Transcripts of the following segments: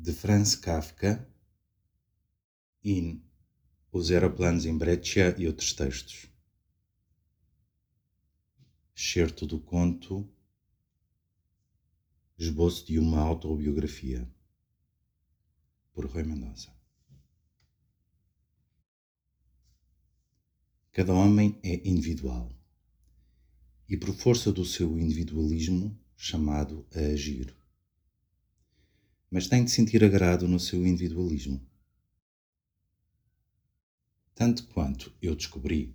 de Franz Kafka, in Os Aeroplanos em Breccia e outros textos. Excerto do conto Esboço de uma autobiografia, por Rui Mendonça. Cada homem é individual e, por força do seu individualismo, chamado a agir. Mas tem de sentir agrado no seu individualismo. Tanto quanto eu descobri,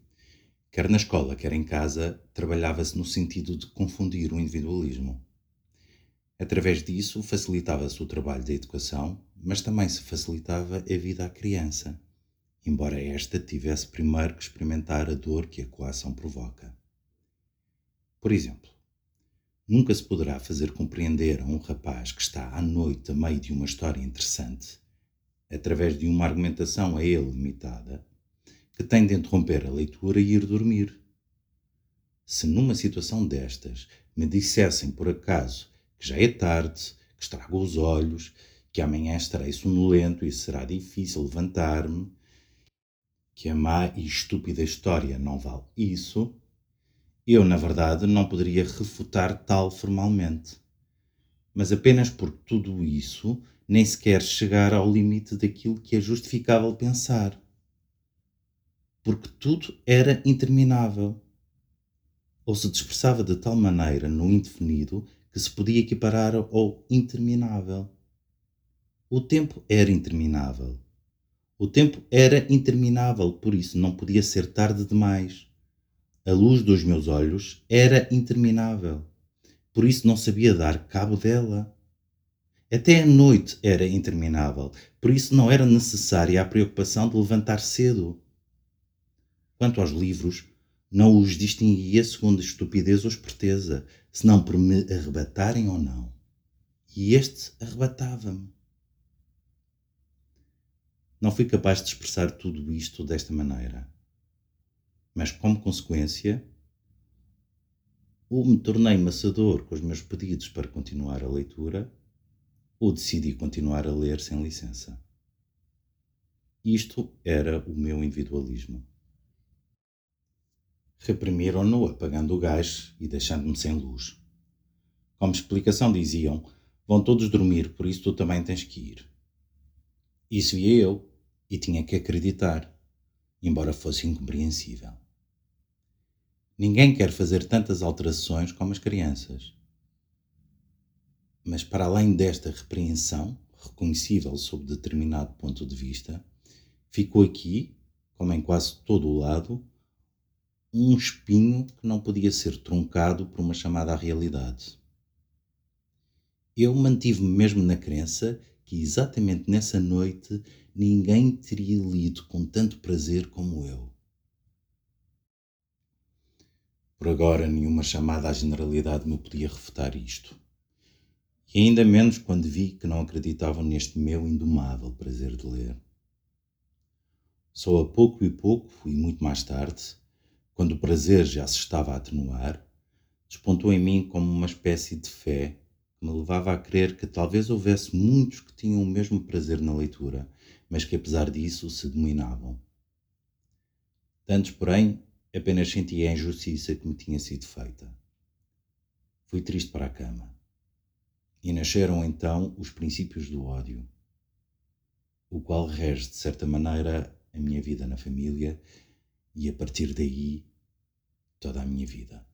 quer na escola, quer em casa, trabalhava-se no sentido de confundir o individualismo. Através disso, facilitava-se o trabalho da educação, mas também se facilitava a vida à criança, embora esta tivesse primeiro que experimentar a dor que a coação provoca. Por exemplo, nunca se poderá fazer compreender a um rapaz que está à noite a meio de uma história interessante, através de uma argumentação a ele limitada, que tem de interromper a leitura e ir dormir. Se numa situação destas me dissessem por acaso que já é tarde, que estrago os olhos, que amanhã estarei sonolento e será difícil levantar-me, que a má e estúpida história não vale isso, eu, na verdade, não poderia refutar tal formalmente. Mas apenas porque tudo isso nem sequer chegar ao limite daquilo que é justificável pensar porque tudo era interminável. Ou se dispersava de tal maneira no indefinido que se podia equiparar ao interminável. O tempo era interminável. O tempo era interminável, por isso não podia ser tarde demais. A luz dos meus olhos era interminável, por isso não sabia dar cabo dela. Até a noite era interminável, por isso não era necessária a preocupação de levantar cedo. Quanto aos livros, não os distinguia segundo estupidez ou esperteza, senão por me arrebatarem ou não. E este arrebatava-me. Não fui capaz de expressar tudo isto desta maneira. Mas, como consequência, ou me tornei maçador com os meus pedidos para continuar a leitura, ou decidi continuar a ler sem licença. Isto era o meu individualismo. Reprimiram-no apagando o gás e deixando-me sem luz. Como explicação diziam, vão todos dormir, por isso tu também tens que ir. Isso via eu e tinha que acreditar, embora fosse incompreensível. Ninguém quer fazer tantas alterações como as crianças. Mas para além desta repreensão, reconhecível sob determinado ponto de vista, ficou aqui, como em quase todo o lado, um espinho que não podia ser truncado por uma chamada à realidade. Eu mantive-me mesmo na crença que exatamente nessa noite ninguém teria lido com tanto prazer como eu. Por agora, nenhuma chamada à generalidade me podia refutar isto. E ainda menos quando vi que não acreditavam neste meu indomável prazer de ler. Só a pouco e pouco, e muito mais tarde, quando o prazer já se estava a atenuar, despontou em mim como uma espécie de fé que me levava a crer que talvez houvesse muitos que tinham o mesmo prazer na leitura, mas que apesar disso se dominavam. Tantos, porém, apenas sentia a injustiça que me tinha sido feita. Fui triste para a cama. E nasceram então os princípios do ódio, o qual rege, de certa maneira, a minha vida na família e a partir daí toda a minha vida.